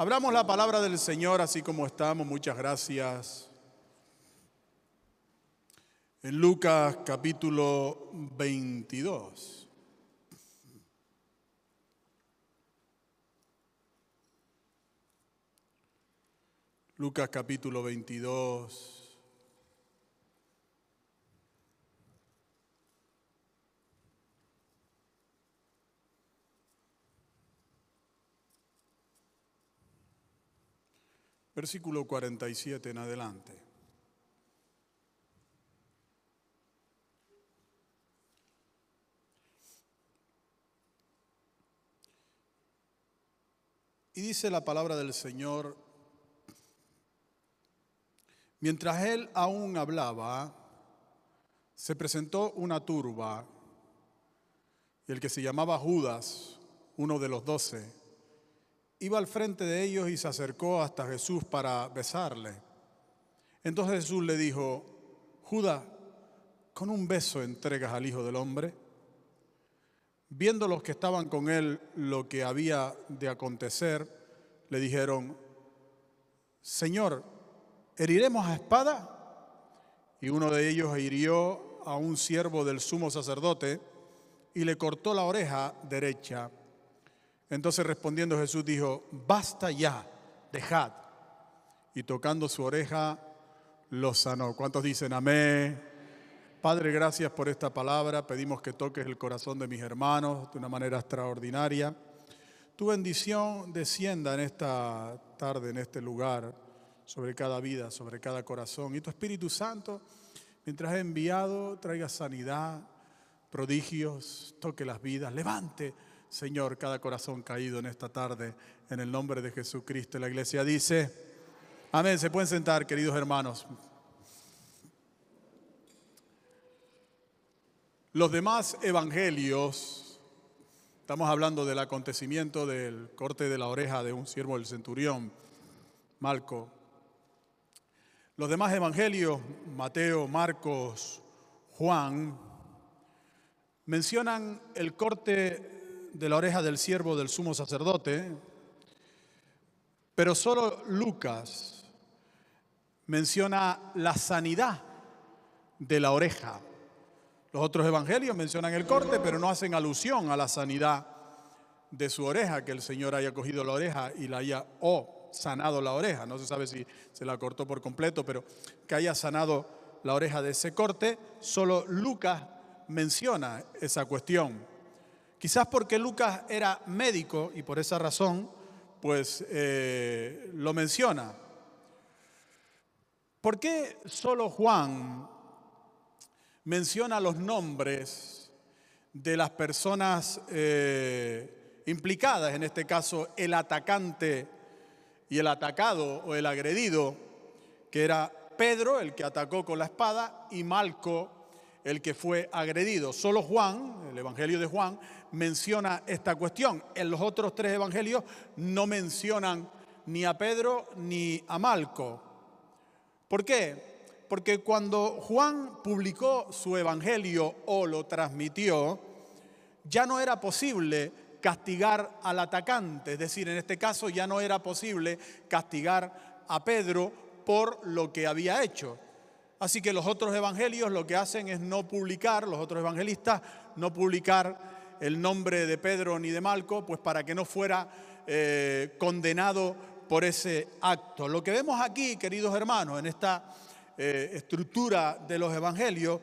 Abramos la palabra del Señor así como estamos. Muchas gracias. En Lucas capítulo 22. Lucas capítulo 22. Versículo 47 en adelante. Y dice la palabra del Señor, mientras él aún hablaba, se presentó una turba, y el que se llamaba Judas, uno de los doce, iba al frente de ellos y se acercó hasta Jesús para besarle. Entonces Jesús le dijo, Judas, con un beso entregas al Hijo del Hombre. Viendo los que estaban con él lo que había de acontecer, le dijeron, Señor, ¿heriremos a espada? Y uno de ellos hirió a un siervo del sumo sacerdote y le cortó la oreja derecha. Entonces respondiendo Jesús dijo, basta ya, dejad. Y tocando su oreja, lo sanó. ¿Cuántos dicen amén? Padre, gracias por esta palabra. Pedimos que toques el corazón de mis hermanos de una manera extraordinaria. Tu bendición descienda en esta tarde, en este lugar, sobre cada vida, sobre cada corazón. Y tu Espíritu Santo, mientras he enviado, traiga sanidad, prodigios, toque las vidas, levante Señor, cada corazón caído en esta tarde, en el nombre de Jesucristo. La iglesia dice, amén, se pueden sentar, queridos hermanos. Los demás evangelios, estamos hablando del acontecimiento del corte de la oreja de un siervo del centurión, Marco. Los demás evangelios, Mateo, Marcos, Juan, mencionan el corte de la oreja del siervo del sumo sacerdote, pero solo Lucas menciona la sanidad de la oreja. Los otros evangelios mencionan el corte, pero no hacen alusión a la sanidad de su oreja, que el Señor haya cogido la oreja y la haya o sanado la oreja. No se sabe si se la cortó por completo, pero que haya sanado la oreja de ese corte, solo Lucas menciona esa cuestión. Quizás porque Lucas era médico y por esa razón, pues eh, lo menciona. ¿Por qué solo Juan menciona los nombres de las personas eh, implicadas, en este caso el atacante y el atacado o el agredido, que era Pedro, el que atacó con la espada, y Malco, el que fue agredido. Solo Juan, el Evangelio de Juan, menciona esta cuestión. En los otros tres evangelios no mencionan ni a Pedro ni a Malco. ¿Por qué? Porque cuando Juan publicó su evangelio o lo transmitió, ya no era posible castigar al atacante, es decir, en este caso ya no era posible castigar a Pedro por lo que había hecho. Así que los otros evangelios lo que hacen es no publicar, los otros evangelistas no publicar el nombre de Pedro ni de Malco, pues para que no fuera eh, condenado por ese acto. Lo que vemos aquí, queridos hermanos, en esta eh, estructura de los evangelios,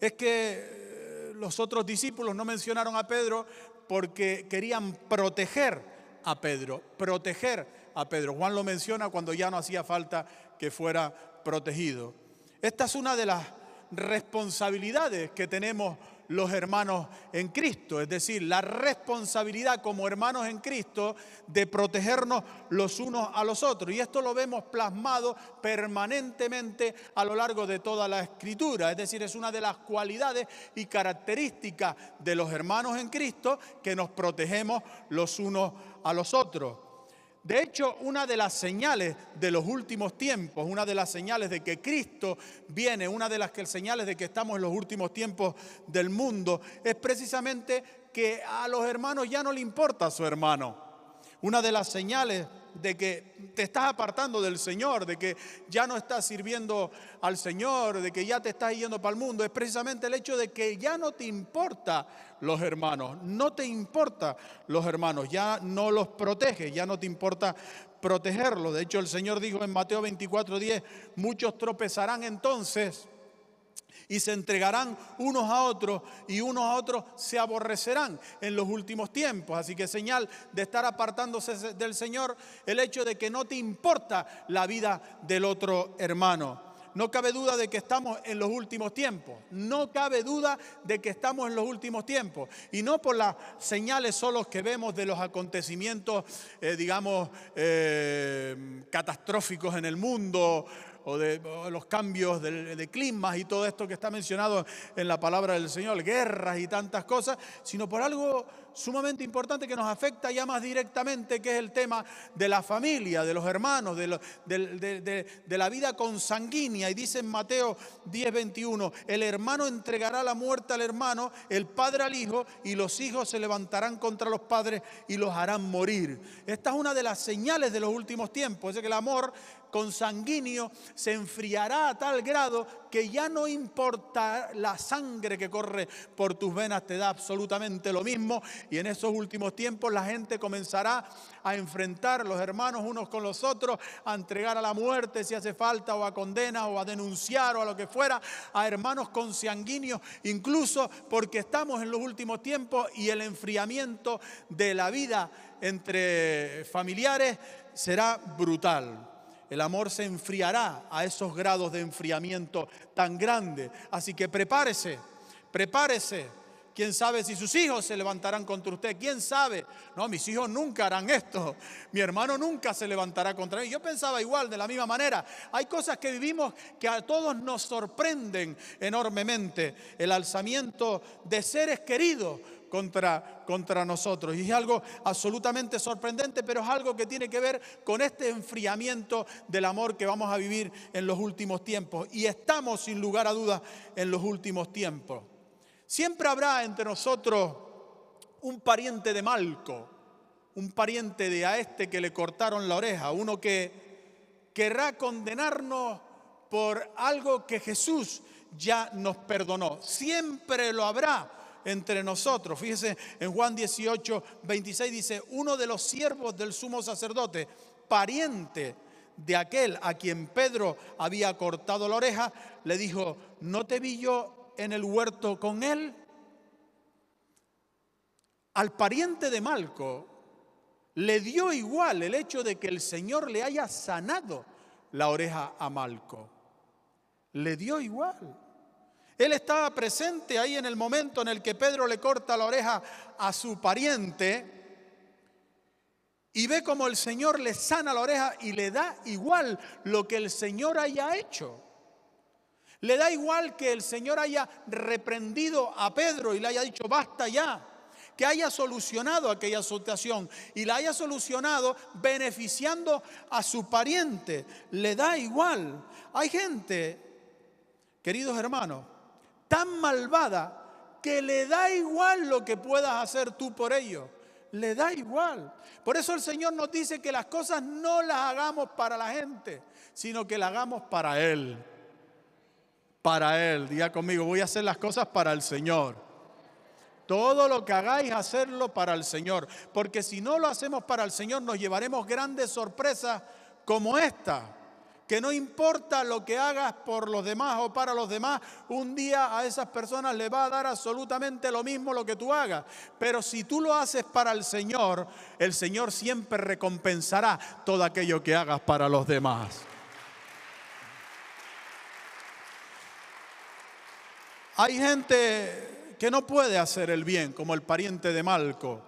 es que eh, los otros discípulos no mencionaron a Pedro porque querían proteger a Pedro, proteger a Pedro. Juan lo menciona cuando ya no hacía falta que fuera protegido. Esta es una de las responsabilidades que tenemos los hermanos en Cristo, es decir, la responsabilidad como hermanos en Cristo de protegernos los unos a los otros. Y esto lo vemos plasmado permanentemente a lo largo de toda la escritura, es decir, es una de las cualidades y características de los hermanos en Cristo que nos protegemos los unos a los otros. De hecho, una de las señales de los últimos tiempos, una de las señales de que Cristo viene, una de las señales de que estamos en los últimos tiempos del mundo, es precisamente que a los hermanos ya no le importa a su hermano. Una de las señales de que te estás apartando del Señor, de que ya no estás sirviendo al Señor, de que ya te estás yendo para el mundo, es precisamente el hecho de que ya no te importa los hermanos, no te importa los hermanos, ya no los proteges, ya no te importa protegerlos. De hecho, el Señor dijo en Mateo 24:10, muchos tropezarán entonces y se entregarán unos a otros y unos a otros se aborrecerán en los últimos tiempos. Así que señal de estar apartándose del Señor el hecho de que no te importa la vida del otro hermano. No cabe duda de que estamos en los últimos tiempos. No cabe duda de que estamos en los últimos tiempos. Y no por las señales solos que vemos de los acontecimientos, eh, digamos, eh, catastróficos en el mundo o de los cambios de, climas y todo esto que está mencionado en la palabra del Señor, guerras y tantas cosas, sino por algo sumamente importante que nos afecta ya más directamente, que es el tema de la familia, de los hermanos, de, la vida consanguínea. Y dice en Mateo 10, 21, el hermano entregará la muerte al hermano, el padre al hijo, y los hijos se levantarán contra los padres y los harán morir. Esta es una de las señales de los últimos tiempos, es que el amor consanguíneo se enfriará a tal grado que ya no importa la sangre que corre por tus venas, te da absolutamente lo mismo. Y en esos últimos tiempos la gente comenzará a enfrentar los hermanos unos con los otros, a entregar a la muerte si hace falta, o a condena, o a denunciar, o a lo que fuera, a hermanos consanguíneos, incluso porque estamos en los últimos tiempos y el enfriamiento de la vida entre familiares será brutal el amor se enfriará a esos grados de enfriamiento tan grande. Así que prepárese, prepárese. ¿Quién sabe si sus hijos se levantarán contra usted? ¿Quién sabe? No, mis hijos nunca harán esto. Mi hermano nunca se levantará contra mí. Yo pensaba igual, de la misma manera. Hay cosas que vivimos que a todos nos sorprenden enormemente. El alzamiento de seres queridos contra, contra nosotros. Y es algo absolutamente sorprendente, pero es algo que tiene que ver con este enfriamiento del amor que vamos a vivir en los últimos tiempos. Y estamos, sin lugar a dudas, en los últimos tiempos. Siempre habrá entre nosotros un pariente de Malco, un pariente de a este que le cortaron la oreja, uno que querrá condenarnos por algo que Jesús ya nos perdonó. Siempre lo habrá entre nosotros. Fíjese, en Juan 18, 26 dice, uno de los siervos del sumo sacerdote, pariente de aquel a quien Pedro había cortado la oreja, le dijo, ¿no te vi yo en el huerto con él? Al pariente de Malco le dio igual el hecho de que el Señor le haya sanado la oreja a Malco. Le dio igual. Él estaba presente ahí en el momento en el que Pedro le corta la oreja a su pariente y ve como el Señor le sana la oreja y le da igual lo que el Señor haya hecho. Le da igual que el Señor haya reprendido a Pedro y le haya dicho, basta ya, que haya solucionado aquella situación y la haya solucionado beneficiando a su pariente. Le da igual. Hay gente, queridos hermanos, tan malvada que le da igual lo que puedas hacer tú por ello. Le da igual. Por eso el Señor nos dice que las cosas no las hagamos para la gente, sino que las hagamos para Él. Para Él. Diga conmigo, voy a hacer las cosas para el Señor. Todo lo que hagáis, hacerlo para el Señor. Porque si no lo hacemos para el Señor, nos llevaremos grandes sorpresas como esta que no importa lo que hagas por los demás o para los demás, un día a esas personas le va a dar absolutamente lo mismo lo que tú hagas. Pero si tú lo haces para el Señor, el Señor siempre recompensará todo aquello que hagas para los demás. Hay gente que no puede hacer el bien, como el pariente de Malco,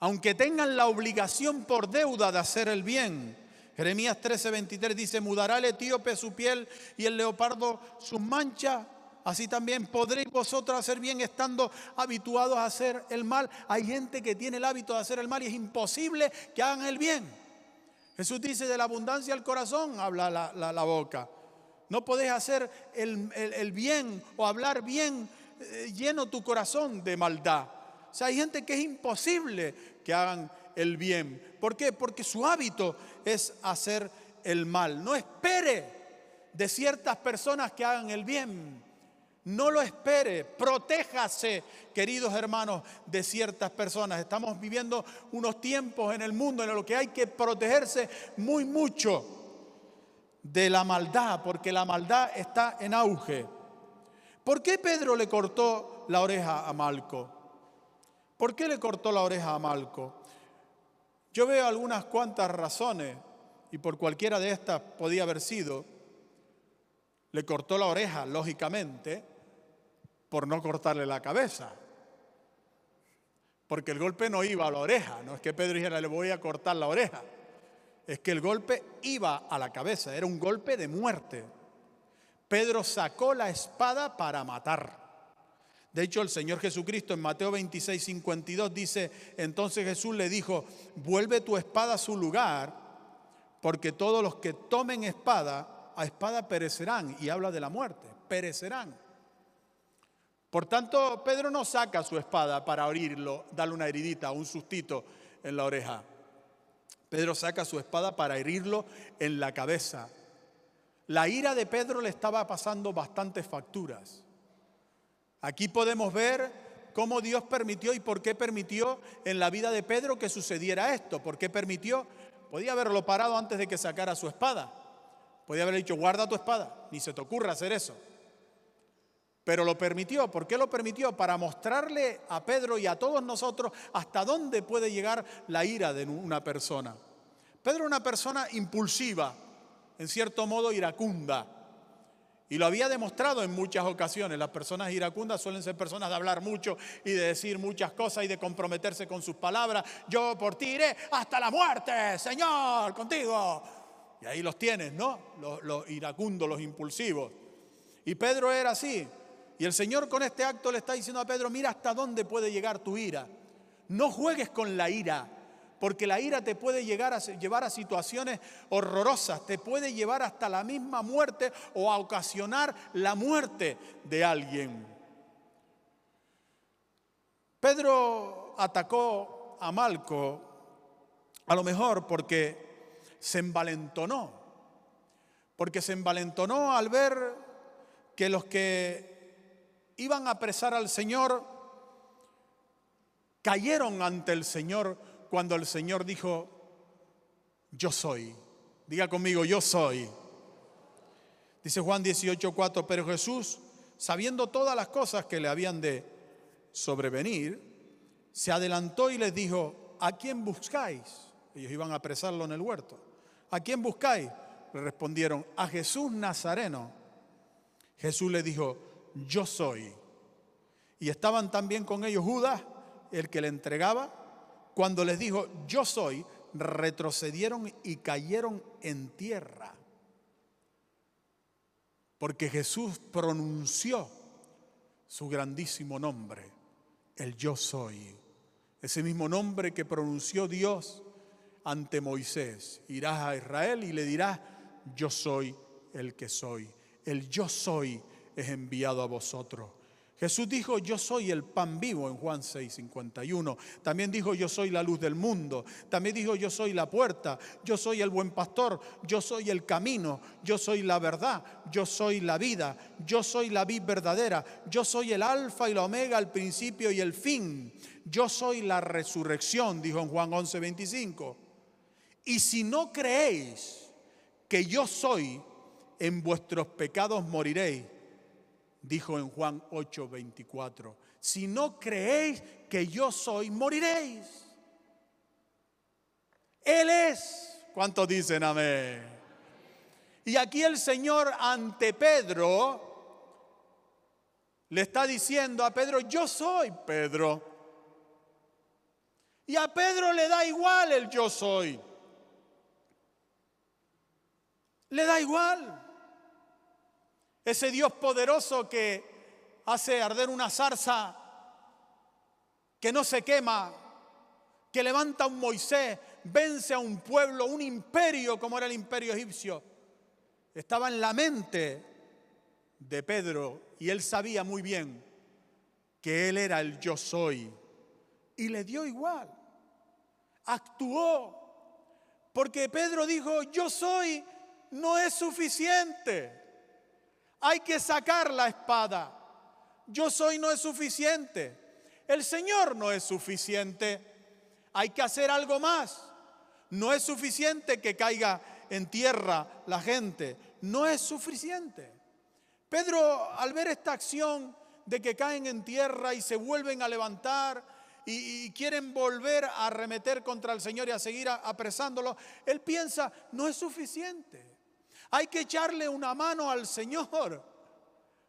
aunque tengan la obligación por deuda de hacer el bien Jeremías 13:23 dice, mudará el etíope su piel y el leopardo sus manchas. Así también podréis vosotros hacer bien estando habituados a hacer el mal. Hay gente que tiene el hábito de hacer el mal y es imposible que hagan el bien. Jesús dice, de la abundancia del corazón habla la, boca. No podés hacer el, bien o hablar bien eh, lleno tu corazón de maldad. O sea, hay gente que es imposible que hagan el bien. ¿Por qué? Porque su hábito es hacer el mal. No espere de ciertas personas que hagan el bien. No lo espere, protéjase, queridos hermanos, de ciertas personas. Estamos viviendo unos tiempos en el mundo en los que hay que protegerse muy mucho de la maldad, porque la maldad está en auge. ¿Por qué Pedro le cortó la oreja a Malco? ¿Por qué le cortó la oreja a Malco? Yo veo algunas cuantas razones y por cualquiera de estas podía haber sido. Le cortó la oreja, lógicamente, por no cortarle la cabeza. Porque el golpe no iba a la oreja, no es que Pedro dijera le voy a cortar la oreja, es que el golpe iba a la cabeza, era un golpe de muerte. Pedro sacó la espada para matar. De hecho, el Señor Jesucristo en Mateo 26, 52 dice, entonces Jesús le dijo, vuelve tu espada a su lugar, porque todos los que tomen espada, a espada perecerán. Y habla de la muerte, perecerán. Por tanto, Pedro no saca su espada para herirlo, darle una heridita, un sustito en la oreja. Pedro saca su espada para herirlo en la cabeza. La ira de Pedro le estaba pasando bastantes facturas. Aquí podemos ver cómo Dios permitió y por qué permitió en la vida de Pedro que sucediera esto. ¿Por qué permitió? Podía haberlo parado antes de que sacara su espada. Podía haber dicho, guarda tu espada, ni se te ocurra hacer eso. Pero lo permitió. ¿Por qué lo permitió? Para mostrarle a Pedro y a todos nosotros hasta dónde puede llegar la ira de una persona. Pedro es una persona impulsiva, en cierto modo iracunda. Y lo había demostrado en muchas ocasiones. Las personas iracundas suelen ser personas de hablar mucho y de decir muchas cosas y de comprometerse con sus palabras. Yo por ti iré hasta la muerte, Señor, contigo. Y ahí los tienes, ¿no? Los, los iracundos, los impulsivos. Y Pedro era así. Y el Señor con este acto le está diciendo a Pedro, mira hasta dónde puede llegar tu ira. No juegues con la ira porque la ira te puede llevar a situaciones horrorosas, te puede llevar hasta la misma muerte o a ocasionar la muerte de alguien. Pedro atacó a Malco a lo mejor porque se envalentonó, porque se envalentonó al ver que los que iban a apresar al Señor cayeron ante el Señor cuando el Señor dijo, yo soy. Diga conmigo, yo soy. Dice Juan 18:4, pero Jesús, sabiendo todas las cosas que le habían de sobrevenir, se adelantó y les dijo, ¿a quién buscáis? Ellos iban a apresarlo en el huerto. ¿A quién buscáis? Le respondieron, a Jesús Nazareno. Jesús le dijo, yo soy. Y estaban también con ellos Judas, el que le entregaba, cuando les dijo, yo soy, retrocedieron y cayeron en tierra. Porque Jesús pronunció su grandísimo nombre, el yo soy. Ese mismo nombre que pronunció Dios ante Moisés. Irás a Israel y le dirás, yo soy el que soy. El yo soy es enviado a vosotros. Jesús dijo, yo soy el pan vivo en Juan 6, 51. También dijo, yo soy la luz del mundo. También dijo, yo soy la puerta, yo soy el buen pastor, yo soy el camino, yo soy la verdad, yo soy la vida, yo soy la vid verdadera, yo soy el alfa y la omega, el principio y el fin. Yo soy la resurrección, dijo en Juan 11, 25. Y si no creéis que yo soy, en vuestros pecados moriréis dijo en Juan 8:24, si no creéis que yo soy, moriréis. Él es. ¿Cuántos dicen amén? Y aquí el Señor ante Pedro le está diciendo a Pedro, yo soy Pedro. Y a Pedro le da igual el yo soy. Le da igual. Ese Dios poderoso que hace arder una zarza que no se quema, que levanta a un Moisés, vence a un pueblo, un imperio como era el imperio egipcio. Estaba en la mente de Pedro y él sabía muy bien que él era el yo soy. Y le dio igual. actuó. Porque Pedro dijo, yo soy, no es suficiente. Hay que sacar la espada. Yo soy no es suficiente. El Señor no es suficiente. Hay que hacer algo más. No es suficiente que caiga en tierra la gente. No es suficiente. Pedro, al ver esta acción de que caen en tierra y se vuelven a levantar y, quieren volver a arremeter contra el Señor y a seguir apresándolo, él piensa, no es suficiente. Hay que echarle una mano al Señor.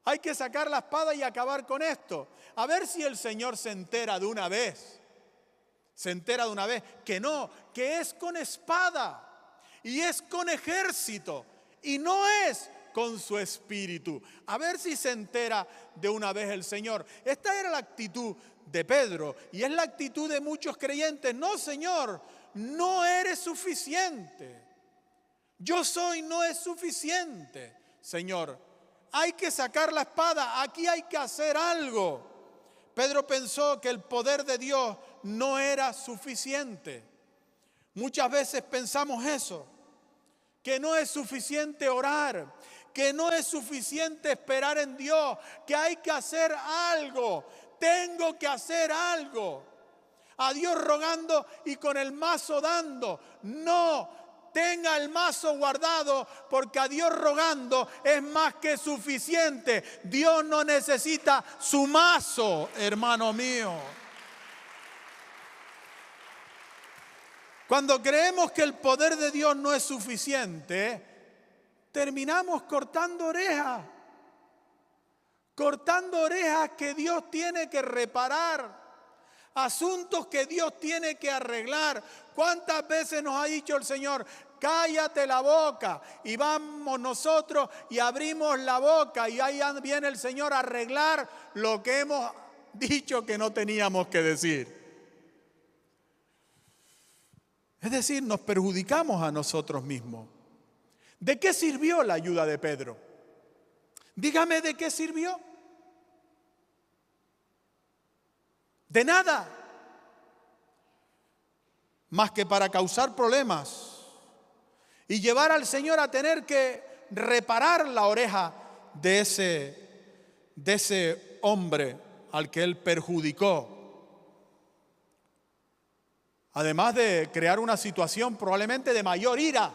Hay que sacar la espada y acabar con esto. A ver si el Señor se entera de una vez. Se entera de una vez que no, que es con espada y es con ejército y no es con su espíritu. A ver si se entera de una vez el Señor. Esta era la actitud de Pedro y es la actitud de muchos creyentes. No, Señor, no eres suficiente. Yo soy, no es suficiente, Señor. Hay que sacar la espada, aquí hay que hacer algo. Pedro pensó que el poder de Dios no era suficiente. Muchas veces pensamos eso, que no es suficiente orar, que no es suficiente esperar en Dios, que hay que hacer algo, tengo que hacer algo. A Dios rogando y con el mazo dando. No, tenga el mazo guardado porque a Dios rogando es más que suficiente. Dios no necesita su mazo, hermano mío. Cuando creemos que el poder de Dios no es suficiente, terminamos cortando orejas. Cortando orejas que Dios tiene que reparar. Asuntos que Dios tiene que arreglar. ¿Cuántas veces nos ha dicho el Señor, cállate la boca? Y vamos nosotros y abrimos la boca y ahí viene el Señor a arreglar lo que hemos dicho que no teníamos que decir. Es decir, nos perjudicamos a nosotros mismos. ¿De qué sirvió la ayuda de Pedro? Dígame de qué sirvió. De nada. Más que para causar problemas y llevar al Señor a tener que reparar la oreja de ese, de ese hombre al que él perjudicó. Además de crear una situación probablemente de mayor ira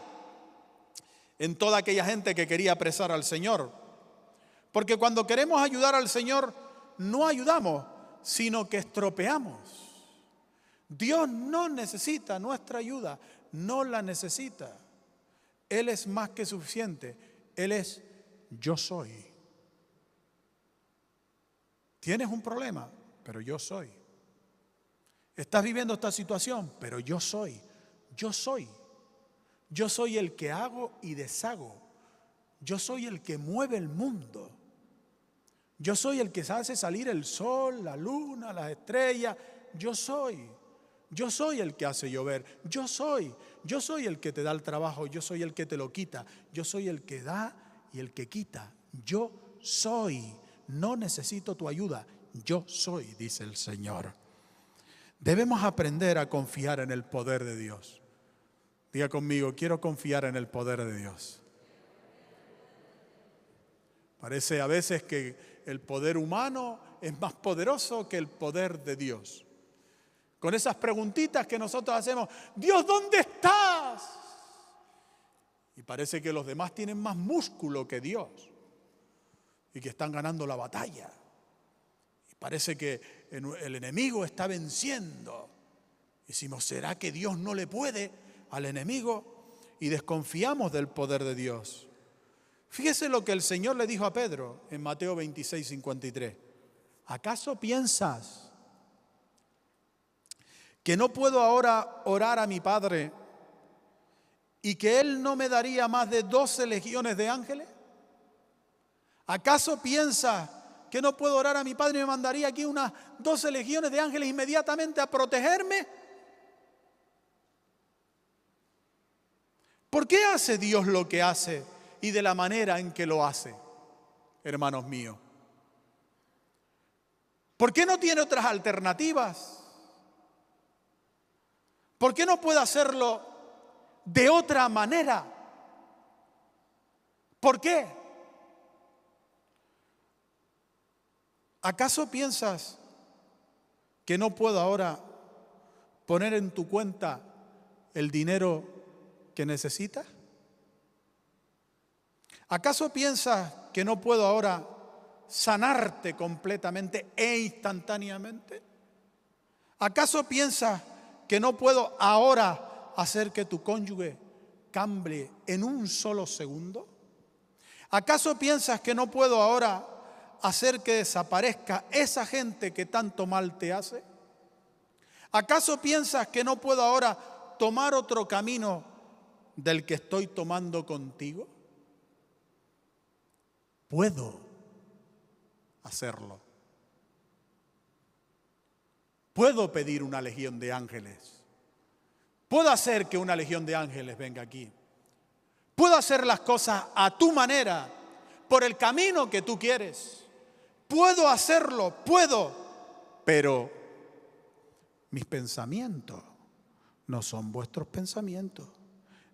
en toda aquella gente que quería apresar al Señor. Porque cuando queremos ayudar al Señor, no ayudamos, sino que estropeamos. Dios no necesita nuestra ayuda, no la necesita. Él es más que suficiente. Él es yo soy. Tienes un problema, pero yo soy. Estás viviendo esta situación, pero yo soy. Yo soy. Yo soy el que hago y deshago. Yo soy el que mueve el mundo. Yo soy el que hace salir el sol, la luna, las estrellas. Yo soy. Yo soy el que hace llover. Yo soy. Yo soy el que te da el trabajo. Yo soy el que te lo quita. Yo soy el que da y el que quita. Yo soy. No necesito tu ayuda. Yo soy, dice el Señor. Debemos aprender a confiar en el poder de Dios. Diga conmigo, quiero confiar en el poder de Dios. Parece a veces que el poder humano es más poderoso que el poder de Dios. Con esas preguntitas que nosotros hacemos, Dios, ¿dónde estás? Y parece que los demás tienen más músculo que Dios y que están ganando la batalla. Y parece que el enemigo está venciendo. Y decimos, ¿será que Dios no le puede? al enemigo y desconfiamos del poder de Dios. Fíjese lo que el Señor le dijo a Pedro en Mateo 26, 53. ¿Acaso piensas que no puedo ahora orar a mi Padre y que Él no me daría más de 12 legiones de ángeles? ¿Acaso piensas que no puedo orar a mi Padre y me mandaría aquí unas 12 legiones de ángeles inmediatamente a protegerme? ¿Por qué hace Dios lo que hace y de la manera en que lo hace, hermanos míos? ¿Por qué no tiene otras alternativas? ¿Por qué no puedo hacerlo de otra manera? ¿Por qué? ¿Acaso piensas que no puedo ahora poner en tu cuenta el dinero que necesitas? ¿Acaso piensas que no puedo ahora sanarte completamente e instantáneamente? ¿Acaso piensas que no puedo ahora hacer que tu cónyuge cambie en un solo segundo? ¿Acaso piensas que no puedo ahora hacer que desaparezca esa gente que tanto mal te hace? ¿Acaso piensas que no puedo ahora tomar otro camino del que estoy tomando contigo? Puedo hacerlo. Puedo pedir una legión de ángeles. Puedo hacer que una legión de ángeles venga aquí. Puedo hacer las cosas a tu manera, por el camino que tú quieres. Puedo hacerlo, puedo, pero mis pensamientos no son vuestros pensamientos,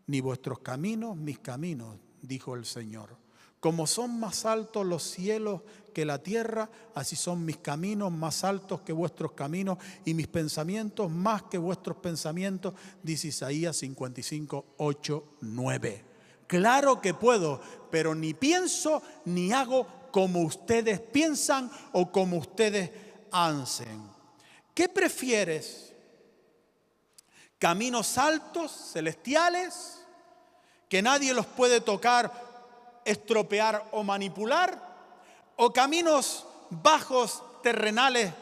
ni vuestros caminos mis caminos, dijo el Señor. Como son más altos los cielos que la tierra, así son mis caminos más altos que vuestros caminos y mis pensamientos más que vuestros pensamientos, dice Isaías 55, 8, 9. Claro que puedo, pero ni pienso ni hago como ustedes piensan o como ustedes hacen. ¿Qué prefieres? ¿Caminos altos, celestiales, que nadie los puede tocar, estropear o manipular? ¿O caminos bajos, terrenales,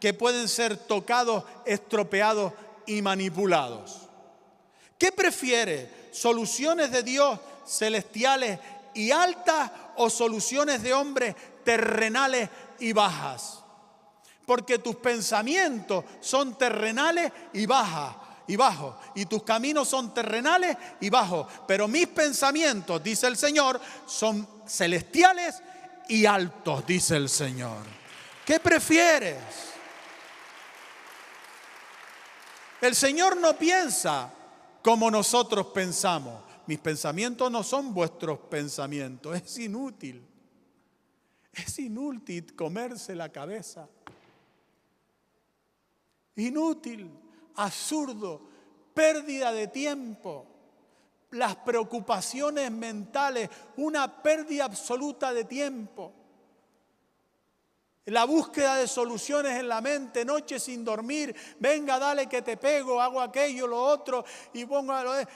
que pueden ser tocados, estropeados y manipulados? ¿Qué prefiere? ¿Soluciones de Dios celestiales y altas o soluciones de hombres terrenales y bajas? Porque tus pensamientos son terrenales y bajas y bajos, y tus caminos son terrenales y bajos, pero mis pensamientos, dice el Señor, son celestiales y altos, dice el Señor. ¿Qué prefieres? El Señor no piensa como nosotros pensamos. Mis pensamientos no son vuestros pensamientos. Es inútil. Es inútil comerse la cabeza. Inútil, absurdo, pérdida de tiempo. Las preocupaciones mentales, una pérdida absoluta de tiempo la búsqueda de soluciones en la mente, noche sin dormir, venga, dale que te pego, hago aquello, lo otro, y pongo lo de,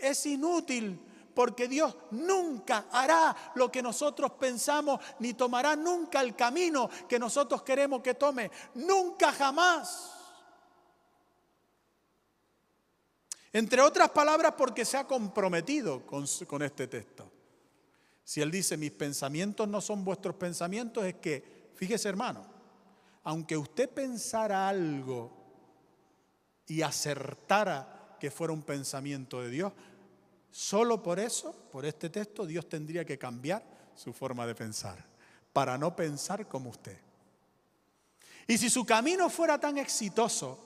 es inútil, porque Dios nunca hará lo que nosotros pensamos, ni tomará nunca el camino que nosotros queremos que tome, nunca jamás. Entre otras palabras, porque se ha comprometido con, este texto. Si Él dice, mis pensamientos no son vuestros pensamientos, es que Fíjese hermano, aunque usted pensara algo y acertara que fuera un pensamiento de Dios, solo por eso, por este texto, Dios tendría que cambiar su forma de pensar, para no pensar como usted. Y si su camino fuera tan exitoso,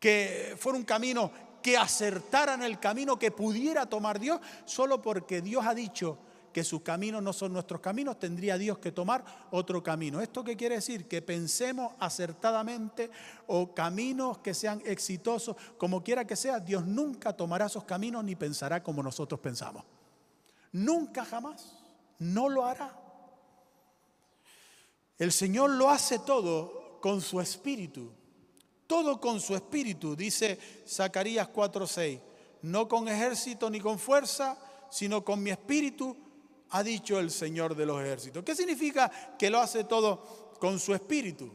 que fuera un camino que acertara en el camino que pudiera tomar Dios, solo porque Dios ha dicho, que sus caminos no son nuestros caminos, tendría Dios que tomar otro camino. ¿Esto qué quiere decir? Que pensemos acertadamente o caminos que sean exitosos, como quiera que sea, Dios nunca tomará esos caminos ni pensará como nosotros pensamos. Nunca jamás, no lo hará. El Señor lo hace todo con su espíritu, todo con su espíritu, dice Zacarías 4:6, no con ejército ni con fuerza, sino con mi espíritu ha dicho el Señor de los ejércitos. ¿Qué significa que lo hace todo con su espíritu?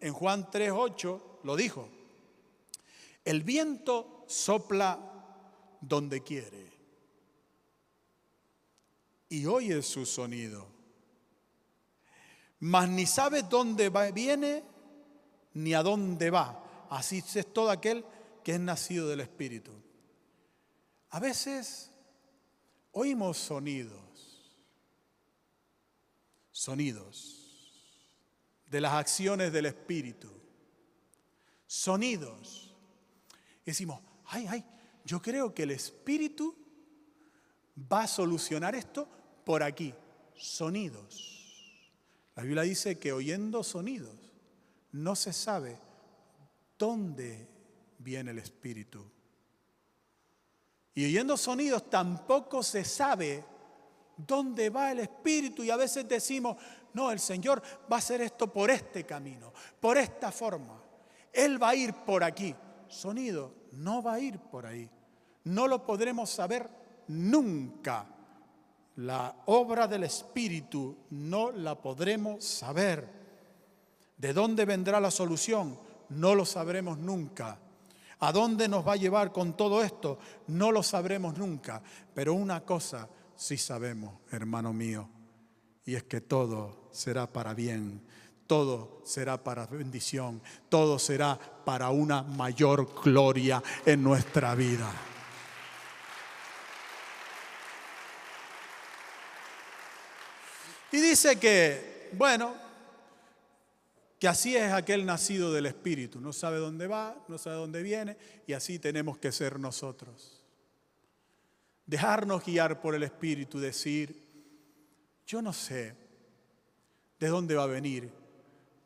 En Juan 3.8 lo dijo. El viento sopla donde quiere y oye su sonido, mas ni sabe dónde viene ni a dónde va. Así es todo aquel que es nacido del Espíritu. A veces oímos sonidos sonidos de las acciones del Espíritu. Sonidos decimos, ay, ay, yo creo que el Espíritu va a solucionar esto por aquí, sonidos. La Biblia dice que oyendo sonidos no se sabe dónde viene el Espíritu. Y oyendo sonidos tampoco se sabe dónde va el Espíritu. Y a veces decimos, no, el Señor va a hacer esto por este camino, por esta forma. Él va a ir por aquí. Sonido no va a ir por ahí. No lo podremos saber nunca. La obra del Espíritu no la podremos saber. ¿De dónde vendrá la solución? No lo sabremos nunca. ¿A dónde nos va a llevar con todo esto? No lo sabremos nunca. Pero una cosa sí sabemos, hermano mío, y es que todo será para bien, todo será para bendición, todo será para una mayor gloria en nuestra vida. Y dice que, bueno, que así es aquel nacido del Espíritu. No sabe dónde va, no sabe dónde viene, y así tenemos que ser nosotros. Dejarnos guiar por el Espíritu, decir, yo no sé de dónde va a venir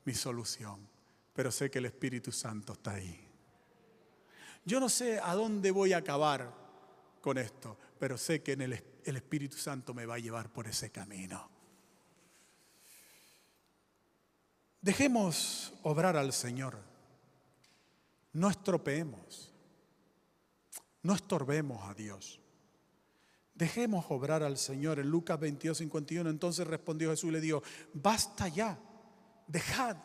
mi solución, pero sé que el Espíritu Santo está ahí. Yo no sé a dónde voy a acabar con esto, pero sé que el Espíritu Santo me va a llevar por ese camino. Dejemos obrar al Señor. No estropeemos. No estorbemos a Dios. Dejemos obrar al Señor. En Lucas 22, 51, entonces respondió Jesús y le dijo, basta ya, dejad.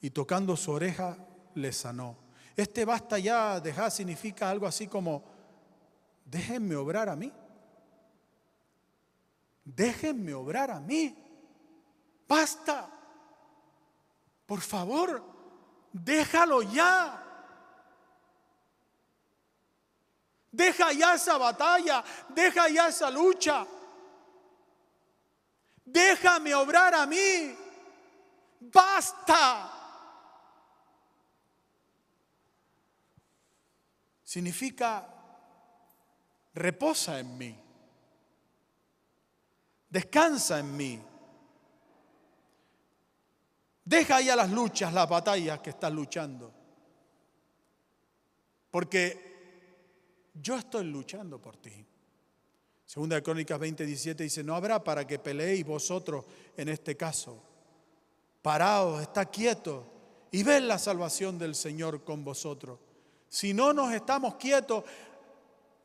Y tocando su oreja, le sanó. Este basta ya, dejad significa algo así como, déjenme obrar a mí. Déjenme obrar a mí. Basta. Por favor, déjalo ya. Deja ya esa batalla, deja ya esa lucha. Déjame obrar a mí. Basta. Significa reposa en mí. Descansa en mí. Deja ya las luchas, las batallas que estás luchando. Porque yo estoy luchando por ti. Segunda de Crónicas 20, 17 dice, no habrá para que peleéis vosotros en este caso. Paraos, está quieto y ved la salvación del Señor con vosotros. Si no nos estamos quietos,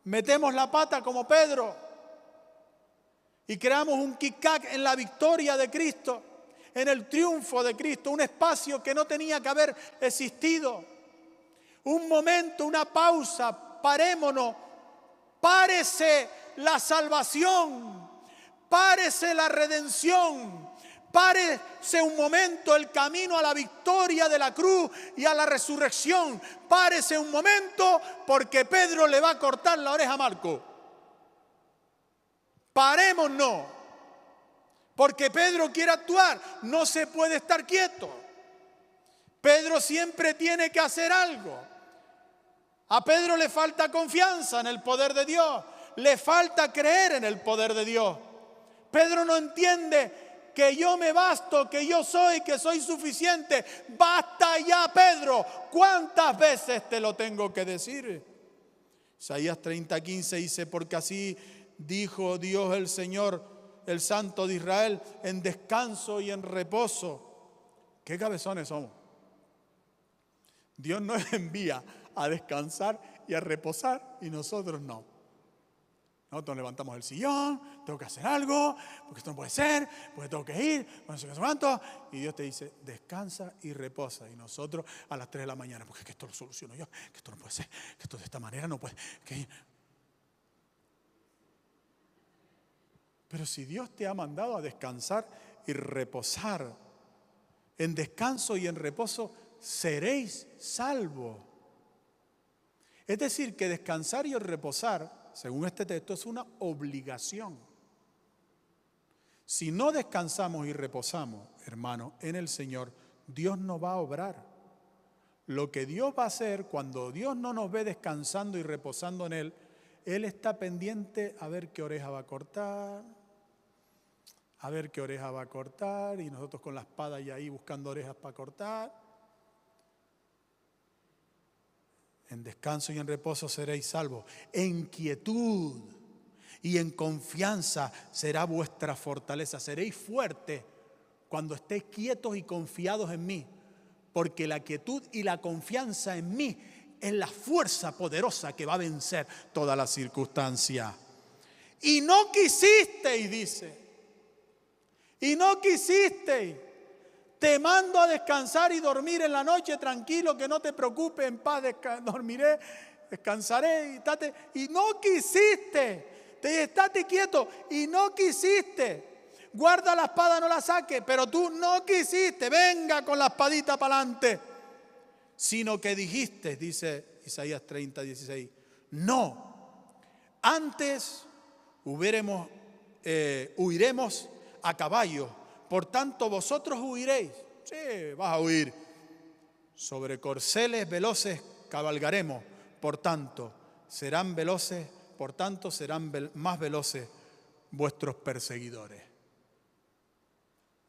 metemos la pata como Pedro y creamos un kick en la victoria de Cristo en el triunfo de Cristo, un espacio que no tenía que haber existido. Un momento, una pausa, parémonos, párese la salvación, párese la redención, párese un momento el camino a la victoria de la cruz y a la resurrección, párese un momento porque Pedro le va a cortar la oreja a Marco. Parémonos. Porque Pedro quiere actuar, no se puede estar quieto. Pedro siempre tiene que hacer algo. A Pedro le falta confianza en el poder de Dios, le falta creer en el poder de Dios. Pedro no entiende que yo me basto, que yo soy, que soy suficiente. Basta ya, Pedro. ¿Cuántas veces te lo tengo que decir? Isaías 30, 15 dice, porque así dijo Dios el Señor el Santo de Israel en descanso y en reposo. ¿Qué cabezones somos? Dios nos envía a descansar y a reposar y nosotros no. Nosotros levantamos el sillón, tengo que hacer algo, porque esto no puede ser, porque tengo que ir, no sé qué. Y Dios te dice, descansa y reposa. Y nosotros a las 3 de la mañana, porque es que esto lo soluciono yo, que esto no puede ser, que esto de esta manera no puede. Pero si Dios te ha mandado a descansar y reposar, en descanso y en reposo seréis salvos. Es decir, que descansar y reposar, según este texto, es una obligación. Si no descansamos y reposamos, hermano, en el Señor, Dios no va a obrar. lo que Dios va a hacer cuando Dios no nos ve descansando y reposando en Él, Él está pendiente a ver qué oreja va a cortar, a ver qué oreja va a cortar, y nosotros con la espada y ahí buscando orejas para cortar. En descanso y en reposo seréis salvos. En quietud y en confianza será vuestra fortaleza. Seréis fuertes cuando estéis quietos y confiados en mí. Porque la quietud y la confianza en mí es la fuerza poderosa que va a vencer toda la circunstancia. Y no quisisteis, dice. Y no quisisteis. Te mando a descansar y dormir en la noche tranquilo, que no te preocupes, en paz dormiré, descansaré y, y no quisiste. Te estate quieto y no quisiste. Guarda la espada, no la saques, pero tú no quisiste. Venga con la espadita para adelante. Sino que dijiste, dice Isaías 30, 16, no. Antes hubiéramos, eh, huiremos a caballo por tanto vosotros huiréis. Sí, vas a huir. Sobre corceles veloces cabalgaremos. Por tanto, serán veloces, por tanto serán más veloces vuestros perseguidores.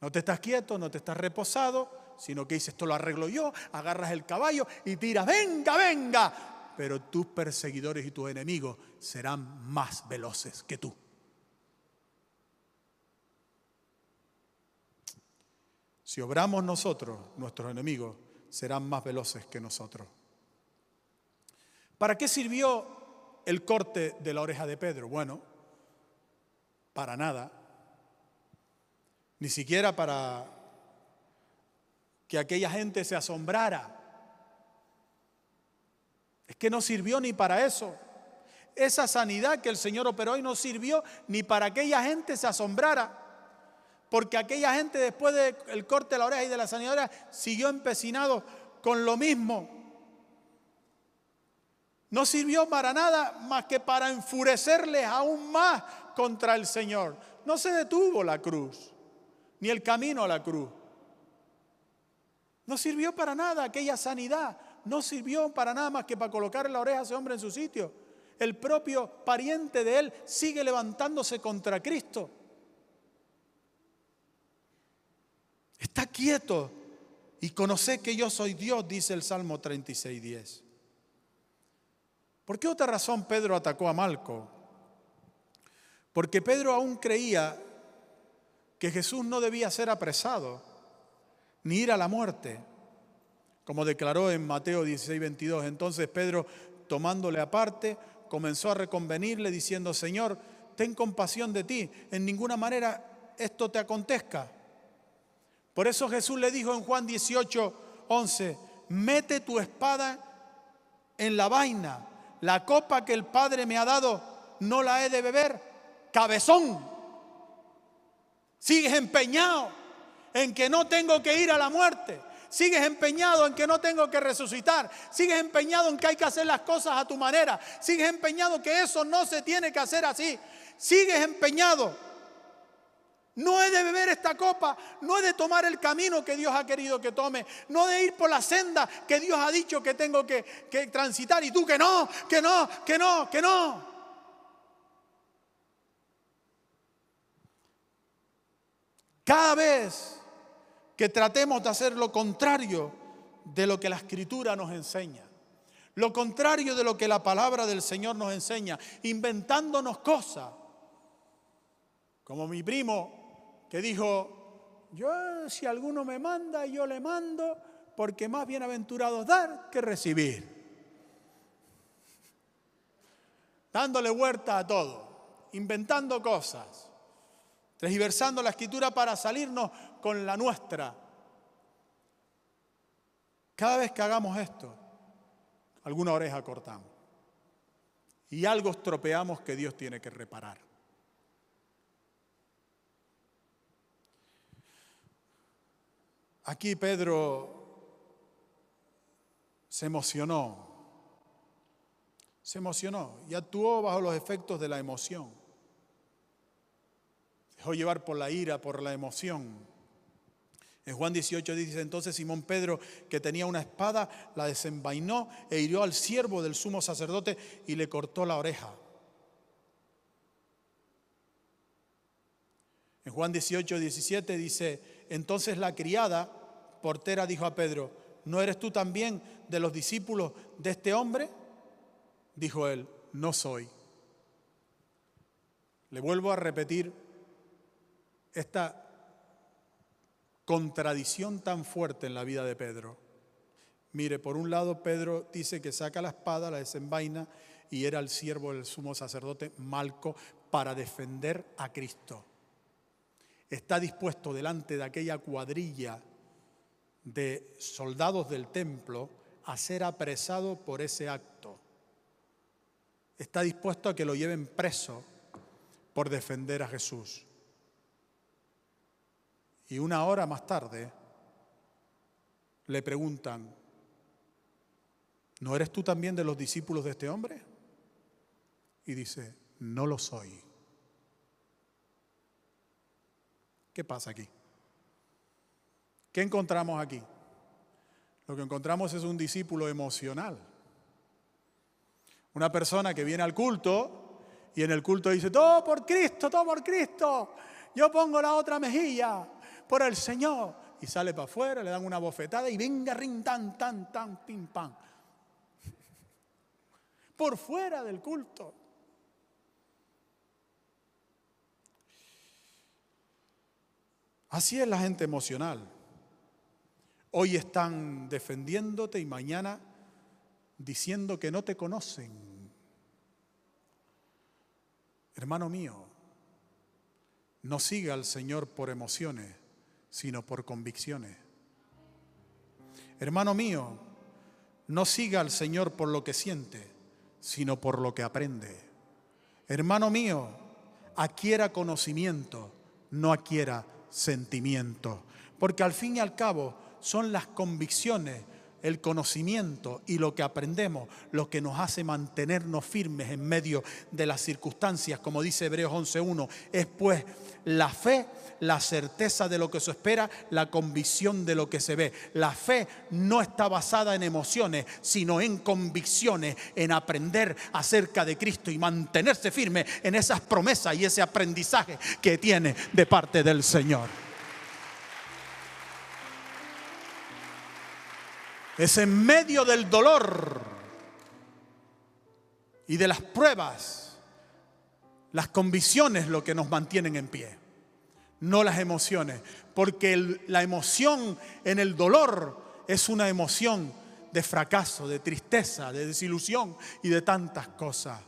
No te estás quieto, no te estás reposado, sino que dices, esto lo arreglo yo, agarras el caballo y tiras, venga, venga. Pero tus perseguidores y tus enemigos serán más veloces que tú. Si obramos nosotros, nuestros enemigos serán más veloces que nosotros. ¿Para qué sirvió el corte de la oreja de Pedro? Bueno, para nada. Ni siquiera para que aquella gente se asombrara. Es que no sirvió ni para eso. Esa sanidad que el Señor operó hoy no sirvió ni para que aquella gente se asombrara. Porque aquella gente después del corte de la oreja y de la sanidad siguió empecinado con lo mismo. No sirvió para nada más que para enfurecerles aún más contra el Señor. No se detuvo la cruz, ni el camino a la cruz. No sirvió para nada aquella sanidad. No sirvió para nada más que para colocar la oreja a ese hombre en su sitio. El propio pariente de él sigue levantándose contra Cristo. Está quieto y conoce que yo soy Dios, dice el Salmo 36, ¿Por qué otra razón Pedro atacó a Malco? Porque Pedro aún creía que Jesús no debía ser apresado ni ir a la muerte, como declaró en Mateo 16, 22. Entonces Pedro, tomándole aparte, comenzó a reconvenirle diciendo, Señor, ten compasión de ti, en ninguna manera esto te acontezca. Por eso Jesús le dijo en Juan 18, 11, mete tu espada en la vaina, la copa que el Padre me ha dado, no la he de beber. Cabezón, sigues empeñado en que no tengo que ir a la muerte. Sigues empeñado en que no tengo que resucitar. Sigues empeñado en que hay que hacer las cosas a tu manera. Sigues empeñado que eso no se tiene que hacer así. Sigues empeñado no he de beber esta copa, no he de tomar el camino que Dios ha querido que tome, no he de ir por la senda que Dios ha dicho que tengo que, que transitar y tú que no, que no, que no, que no. Cada vez que tratemos de hacer lo contrario de lo que la escritura nos enseña, lo contrario de lo que la palabra del Señor nos enseña, inventándonos cosas, como mi primo que dijo, yo si alguno me manda, yo le mando, porque más bienaventurado dar que recibir. Dándole huerta a todo, inventando cosas, transversando la escritura para salirnos con la nuestra. Cada vez que hagamos esto, alguna oreja cortamos y algo estropeamos que Dios tiene que reparar. Aquí Pedro se emocionó, se emocionó y actuó bajo los efectos de la emoción. Dejó llevar por la ira, por la emoción. En Juan 18 dice entonces Simón Pedro, que tenía una espada, la desenvainó e hirió al siervo del sumo sacerdote y le cortó la oreja. En Juan 18, 17 dice, entonces la criada portera dijo a Pedro, ¿no eres tú también de los discípulos de este hombre? Dijo él, no soy. Le vuelvo a repetir esta contradicción tan fuerte en la vida de Pedro. Mire, por un lado Pedro dice que saca la espada, la desenvaina y era el siervo del sumo sacerdote Malco para defender a Cristo está dispuesto delante de aquella cuadrilla de soldados del templo a ser apresado por ese acto. Está dispuesto a que lo lleven preso por defender a Jesús. Y una hora más tarde le preguntan, ¿no eres tú también de los discípulos de este hombre? Y dice, no lo soy. ¿Qué pasa aquí? ¿Qué encontramos aquí? Lo que encontramos es un discípulo emocional. Una persona que viene al culto y en el culto dice, todo por Cristo, todo por Cristo. Yo pongo la otra mejilla por el Señor. Y sale para afuera, le dan una bofetada y venga, rin, tan, tan, tan, pim, pam. Por fuera del culto. Así es la gente emocional. Hoy están defendiéndote y mañana diciendo que no te conocen. Hermano mío, no siga al Señor por emociones, sino por convicciones. Hermano mío, no siga al Señor por lo que siente, sino por lo que aprende. Hermano mío, adquiera conocimiento, no adquiera sentimiento. Porque al fin y al cabo son las convicciones, el conocimiento y lo que aprendemos lo que nos hace mantenernos firmes en medio de las circunstancias, como dice Hebreos 11.1. Es pues la fe, la certeza de lo que se espera, la convicción de lo que se ve. La fe no está basada en emociones, sino en convicciones, en aprender acerca de Cristo y mantenerse firme en esas promesas y ese aprendizaje que tiene de parte del Señor. Es en medio del dolor y de las pruebas, las convicciones lo que nos mantienen en pie, no las emociones, porque la emoción en el dolor es una emoción de fracaso, de tristeza, de desilusión y de tantas cosas.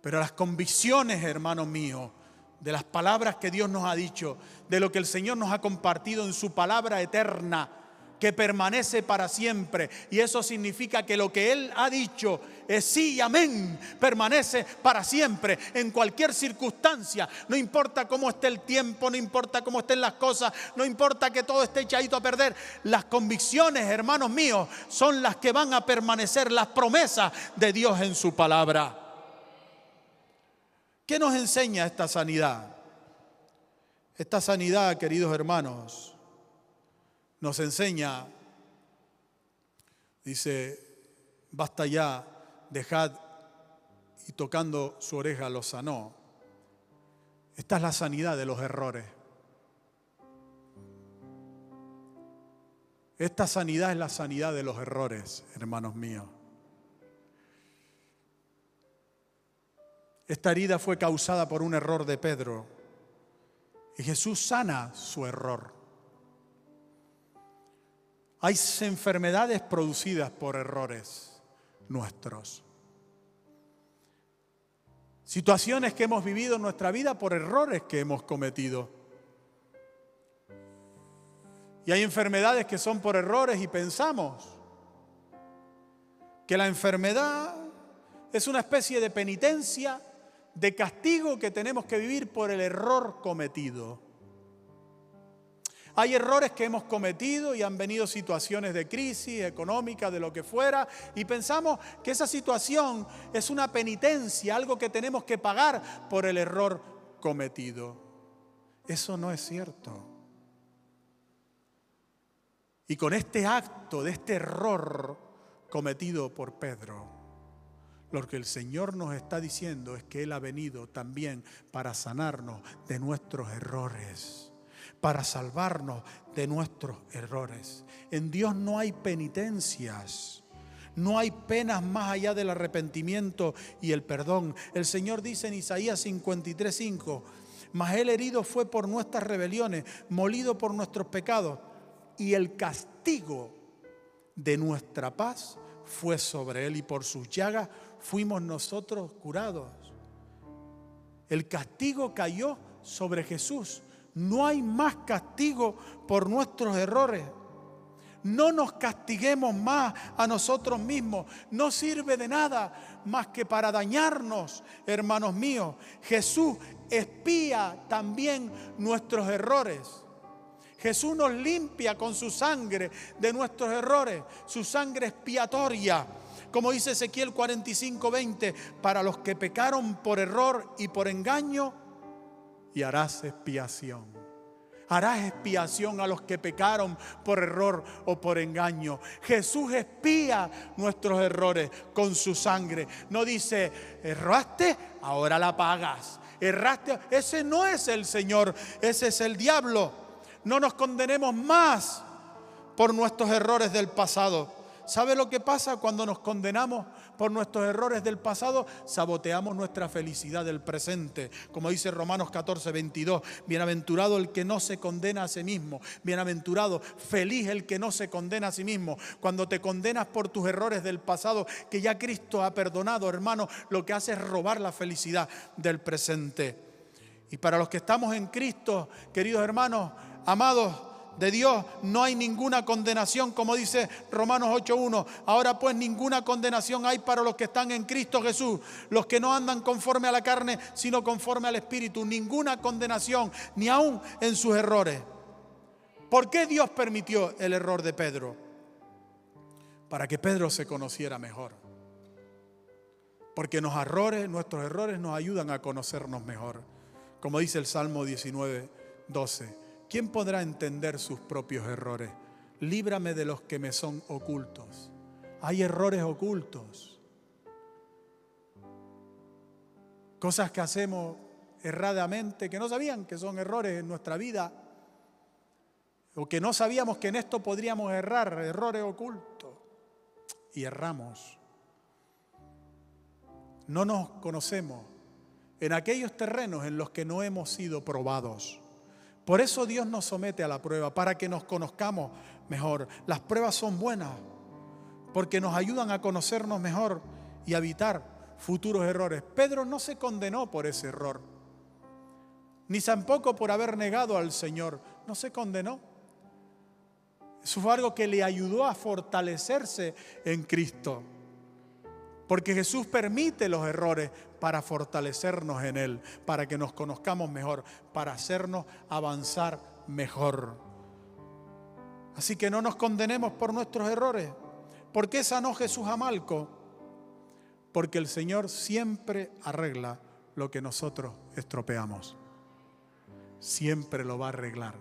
Pero las convicciones, hermano mío, de las palabras que Dios nos ha dicho, de lo que el Señor nos ha compartido en su palabra eterna, que permanece para siempre. Y eso significa que lo que Él ha dicho es sí y amén, permanece para siempre, en cualquier circunstancia. No importa cómo esté el tiempo, no importa cómo estén las cosas, no importa que todo esté echadito a perder. Las convicciones, hermanos míos, son las que van a permanecer, las promesas de Dios en su palabra. ¿Qué nos enseña esta sanidad? Esta sanidad, queridos hermanos, nos enseña, dice, basta ya, dejad, y tocando su oreja lo sanó. Esta es la sanidad de los errores. Esta sanidad es la sanidad de los errores, hermanos míos. Esta herida fue causada por un error de Pedro y Jesús sana su error. Hay enfermedades producidas por errores nuestros. Situaciones que hemos vivido en nuestra vida por errores que hemos cometido. Y hay enfermedades que son por errores y pensamos que la enfermedad es una especie de penitencia, de castigo que tenemos que vivir por el error cometido. Hay errores que hemos cometido y han venido situaciones de crisis económica, de lo que fuera, y pensamos que esa situación es una penitencia, algo que tenemos que pagar por el error cometido. Eso no es cierto. Y con este acto, de este error cometido por Pedro, lo que el Señor nos está diciendo es que Él ha venido también para sanarnos de nuestros errores, para salvarnos de nuestros errores. En Dios no hay penitencias. No hay penas más allá del arrepentimiento y el perdón. El Señor dice en Isaías 53:5, mas él herido fue por nuestras rebeliones, molido por nuestros pecados, y el castigo de nuestra paz fue sobre él, y por sus llagas fuimos nosotros curados. El castigo cayó sobre Jesús. No hay más castigo por nuestros errores. No nos castiguemos más a nosotros mismos. No sirve de nada más que para dañarnos, hermanos míos. Jesús espía también nuestros errores. Jesús nos limpia con su sangre de nuestros errores, su sangre expiatoria. Como dice Ezequiel 45, 20, para los que pecaron por error y por engaño, y harás expiación harás expiación a los que pecaron por error o por engaño. Jesús espía nuestros errores con su sangre. No dice, erraste, ahora la pagas. Erraste, ese no es el Señor, ese es el diablo. No nos condenemos más por nuestros errores del pasado. ¿Sabe lo que pasa cuando nos condenamos por nuestros errores del pasado? Saboteamos nuestra felicidad del presente. Como dice Romanos 14, 22, bienaventurado el que no se condena a sí mismo. Bienaventurado, feliz el que no se condena a sí mismo. Cuando te condenas por tus errores del pasado, que ya Cristo ha perdonado, hermano, lo que hace es robar la felicidad del presente. Y para los que estamos en Cristo, queridos hermanos, amados, de Dios no hay ninguna condenación, como dice Romanos 8.1. Ahora pues ninguna condenación hay para los que están en Cristo Jesús, los que no andan conforme a la carne, sino conforme al Espíritu. Ninguna condenación, ni aún en sus errores. ¿Por qué Dios permitió el error de Pedro? Para que Pedro se conociera mejor. Porque errores, nuestros errores nos ayudan a conocernos mejor. Como dice el Salmo 19, 12. ¿Quién podrá entender sus propios errores? Líbrame de los que me son ocultos. Hay errores ocultos. Cosas que hacemos erradamente, que no sabían que son errores en nuestra vida, o que no sabíamos que en esto podríamos errar, errores ocultos, y erramos. No nos conocemos en aquellos terrenos en los que no hemos sido probados. Por eso Dios nos somete a la prueba, para que nos conozcamos mejor. Las pruebas son buenas, porque nos ayudan a conocernos mejor y a evitar futuros errores. Pedro no se condenó por ese error, ni tampoco por haber negado al Señor. No se condenó. Eso fue algo que le ayudó a fortalecerse en Cristo. Porque Jesús permite los errores para fortalecernos en Él, para que nos conozcamos mejor, para hacernos avanzar mejor. Así que no nos condenemos por nuestros errores. ¿Por qué sanó Jesús a Malco? Porque el Señor siempre arregla lo que nosotros estropeamos. Siempre lo va a arreglar.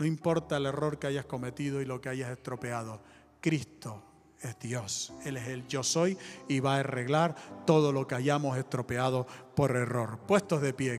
No importa el error que hayas cometido y lo que hayas estropeado. Cristo es Dios. Él es el yo soy y va a arreglar todo lo que hayamos estropeado por error. Puestos de pie.